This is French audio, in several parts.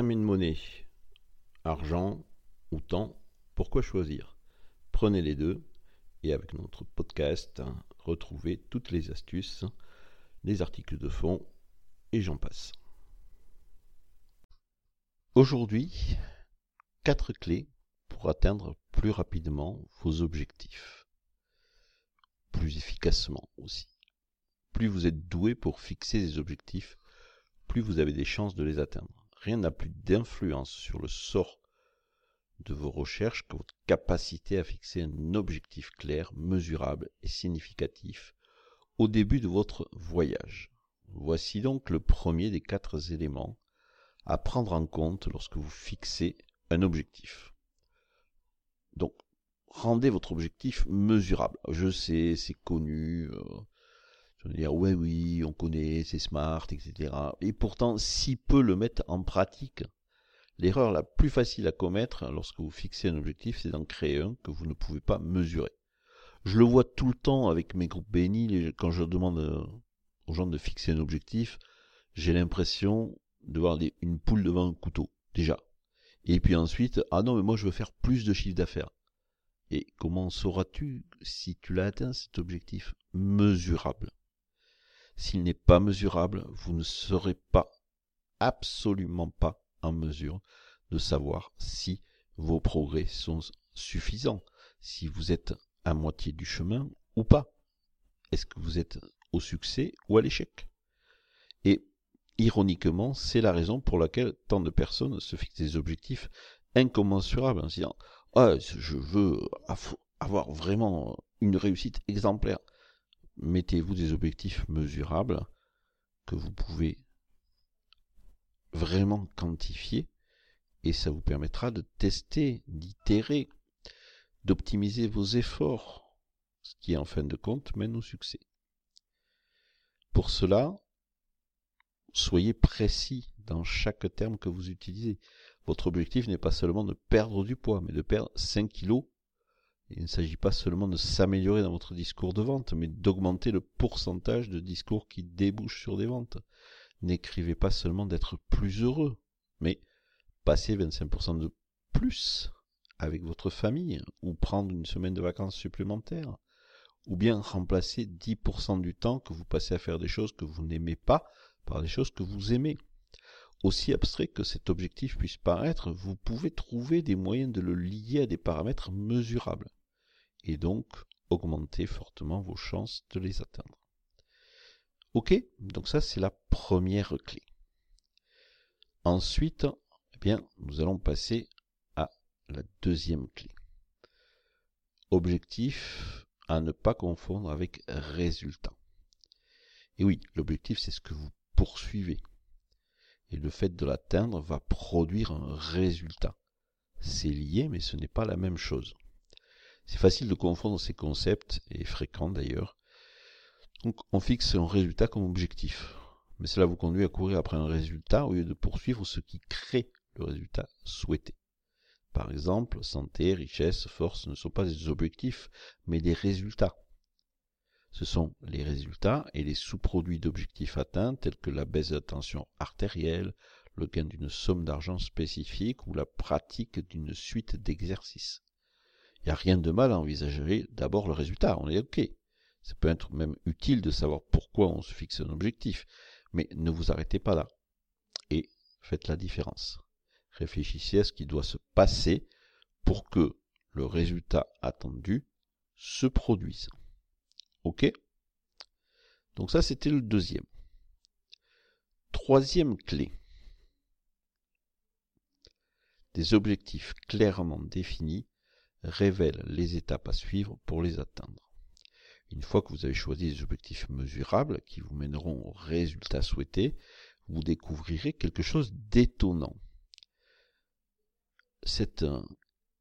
And money, argent ou temps, pourquoi choisir? Prenez les deux et avec notre podcast, retrouvez toutes les astuces, les articles de fond et j'en passe. Aujourd'hui, quatre clés pour atteindre plus rapidement vos objectifs. Plus efficacement aussi. Plus vous êtes doué pour fixer des objectifs, plus vous avez des chances de les atteindre. Rien n'a plus d'influence sur le sort de vos recherches que votre capacité à fixer un objectif clair, mesurable et significatif au début de votre voyage. Voici donc le premier des quatre éléments à prendre en compte lorsque vous fixez un objectif. Donc, rendez votre objectif mesurable. Je sais, c'est connu. Euh, je vais dire, ouais, oui, on connaît, c'est smart, etc. Et pourtant, si peu le mettent en pratique, l'erreur la plus facile à commettre lorsque vous fixez un objectif, c'est d'en créer un que vous ne pouvez pas mesurer. Je le vois tout le temps avec mes groupes bénis, quand je demande euh, aux gens de fixer un objectif, j'ai l'impression de voir une poule devant un couteau, déjà. Et puis ensuite, ah non, mais moi je veux faire plus de chiffre d'affaires. Et comment sauras-tu si tu l'as atteint cet objectif mesurable? S'il n'est pas mesurable, vous ne serez pas, absolument pas en mesure de savoir si vos progrès sont suffisants, si vous êtes à moitié du chemin ou pas. Est-ce que vous êtes au succès ou à l'échec? Et ironiquement, c'est la raison pour laquelle tant de personnes se fixent des objectifs incommensurables en se disant ah, je veux avoir vraiment une réussite exemplaire. Mettez-vous des objectifs mesurables que vous pouvez vraiment quantifier et ça vous permettra de tester, d'itérer, d'optimiser vos efforts, ce qui en fin de compte mène au succès. Pour cela, soyez précis dans chaque terme que vous utilisez. Votre objectif n'est pas seulement de perdre du poids, mais de perdre 5 kilos. Il ne s'agit pas seulement de s'améliorer dans votre discours de vente, mais d'augmenter le pourcentage de discours qui débouchent sur des ventes. N'écrivez pas seulement d'être plus heureux, mais passer 25% de plus avec votre famille, ou prendre une semaine de vacances supplémentaires, ou bien remplacer 10% du temps que vous passez à faire des choses que vous n'aimez pas par des choses que vous aimez. Aussi abstrait que cet objectif puisse paraître, vous pouvez trouver des moyens de le lier à des paramètres mesurables, et donc augmenter fortement vos chances de les atteindre. Ok, donc ça c'est la première clé. Ensuite, eh bien, nous allons passer à la deuxième clé. Objectif à ne pas confondre avec résultat. Et oui, l'objectif c'est ce que vous poursuivez. Et le fait de l'atteindre va produire un résultat. C'est lié, mais ce n'est pas la même chose. C'est facile de confondre ces concepts, et fréquent d'ailleurs. Donc on fixe un résultat comme objectif. Mais cela vous conduit à courir après un résultat au lieu de poursuivre ce qui crée le résultat souhaité. Par exemple, santé, richesse, force ne sont pas des objectifs, mais des résultats. Ce sont les résultats et les sous-produits d'objectifs atteints tels que la baisse de la tension artérielle, le gain d'une somme d'argent spécifique ou la pratique d'une suite d'exercices. Il n'y a rien de mal à envisager d'abord le résultat, on est OK. Ça peut être même utile de savoir pourquoi on se fixe un objectif, mais ne vous arrêtez pas là. Et faites la différence. Réfléchissez à ce qui doit se passer pour que le résultat attendu se produise. OK? Donc ça, c'était le deuxième. Troisième clé. Des objectifs clairement définis révèlent les étapes à suivre pour les atteindre. Une fois que vous avez choisi des objectifs mesurables qui vous mèneront au résultat souhaité, vous découvrirez quelque chose d'étonnant. Cette euh,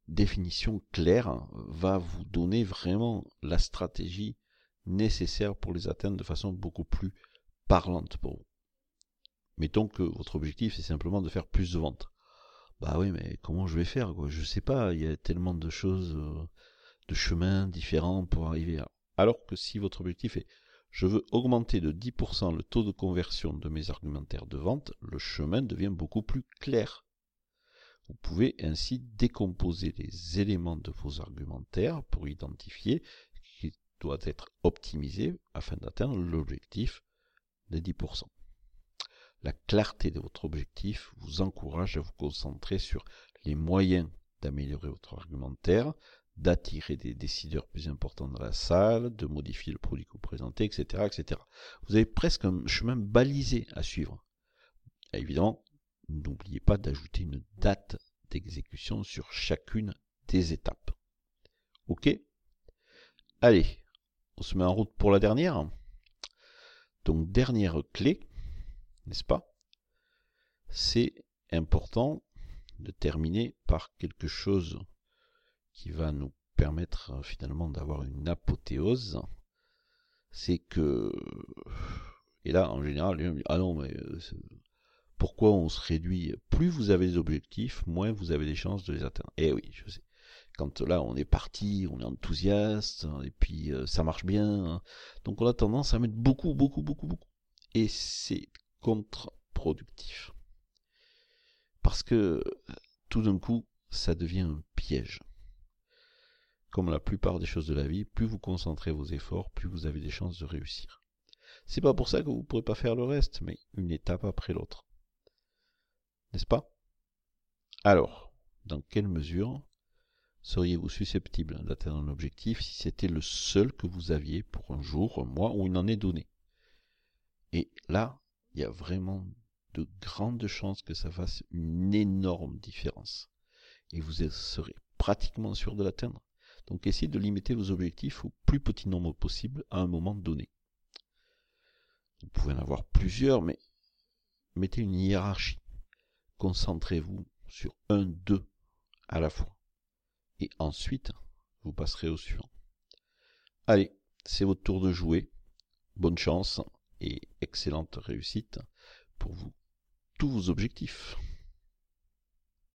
définition claire va vous donner vraiment la stratégie nécessaires pour les atteindre de façon beaucoup plus parlante pour vous. Mettons que votre objectif c'est simplement de faire plus de ventes. Bah oui, mais comment je vais faire quoi? Je sais pas, il y a tellement de choses, euh, de chemins différents pour arriver à. Alors que si votre objectif est je veux augmenter de 10% le taux de conversion de mes argumentaires de vente, le chemin devient beaucoup plus clair Vous pouvez ainsi décomposer les éléments de vos argumentaires pour identifier ce qui doit être optimisé afin d'atteindre l'objectif des 10%. La clarté de votre objectif vous encourage à vous concentrer sur les moyens d'améliorer votre argumentaire, d'attirer des décideurs plus importants dans la salle, de modifier le produit que vous présentez, etc., etc. Vous avez presque un chemin balisé à suivre. évidemment, n'oubliez pas d'ajouter une date d'exécution sur chacune des étapes. Ok? Allez, on se met en route pour la dernière. Donc, dernière clé, n'est-ce pas? C'est important de terminer par quelque chose qui va nous permettre euh, finalement d'avoir une apothéose, c'est que, et là en général, les ah non, mais euh, pourquoi on se réduit? Plus vous avez des objectifs, moins vous avez des chances de les atteindre. Eh oui, je sais. Quand là on est parti, on est enthousiaste, et puis euh, ça marche bien, hein. donc on a tendance à mettre beaucoup, beaucoup, beaucoup, beaucoup. Et c'est contre-productif. Parce que tout d'un coup, ça devient un piège comme la plupart des choses de la vie, plus vous concentrez vos efforts, plus vous avez des chances de réussir. C'est pas pour ça que vous ne pourrez pas faire le reste, mais une étape après l'autre. N'est-ce pas? Alors, dans quelle mesure seriez-vous susceptible d'atteindre un objectif si c'était le seul que vous aviez pour un jour, un mois ou une année donnée? Et là, il y a vraiment de grandes chances que ça fasse une énorme différence. Et vous serez pratiquement sûr de l'atteindre. Donc essayez de limiter vos objectifs au plus petit nombre possible à un moment donné. Vous pouvez en avoir plusieurs, mais mettez une hiérarchie. Concentrez-vous sur un, deux à la fois. Et ensuite, vous passerez au suivant. Allez, c'est votre tour de jouer. Bonne chance et excellente réussite pour vous, tous vos objectifs.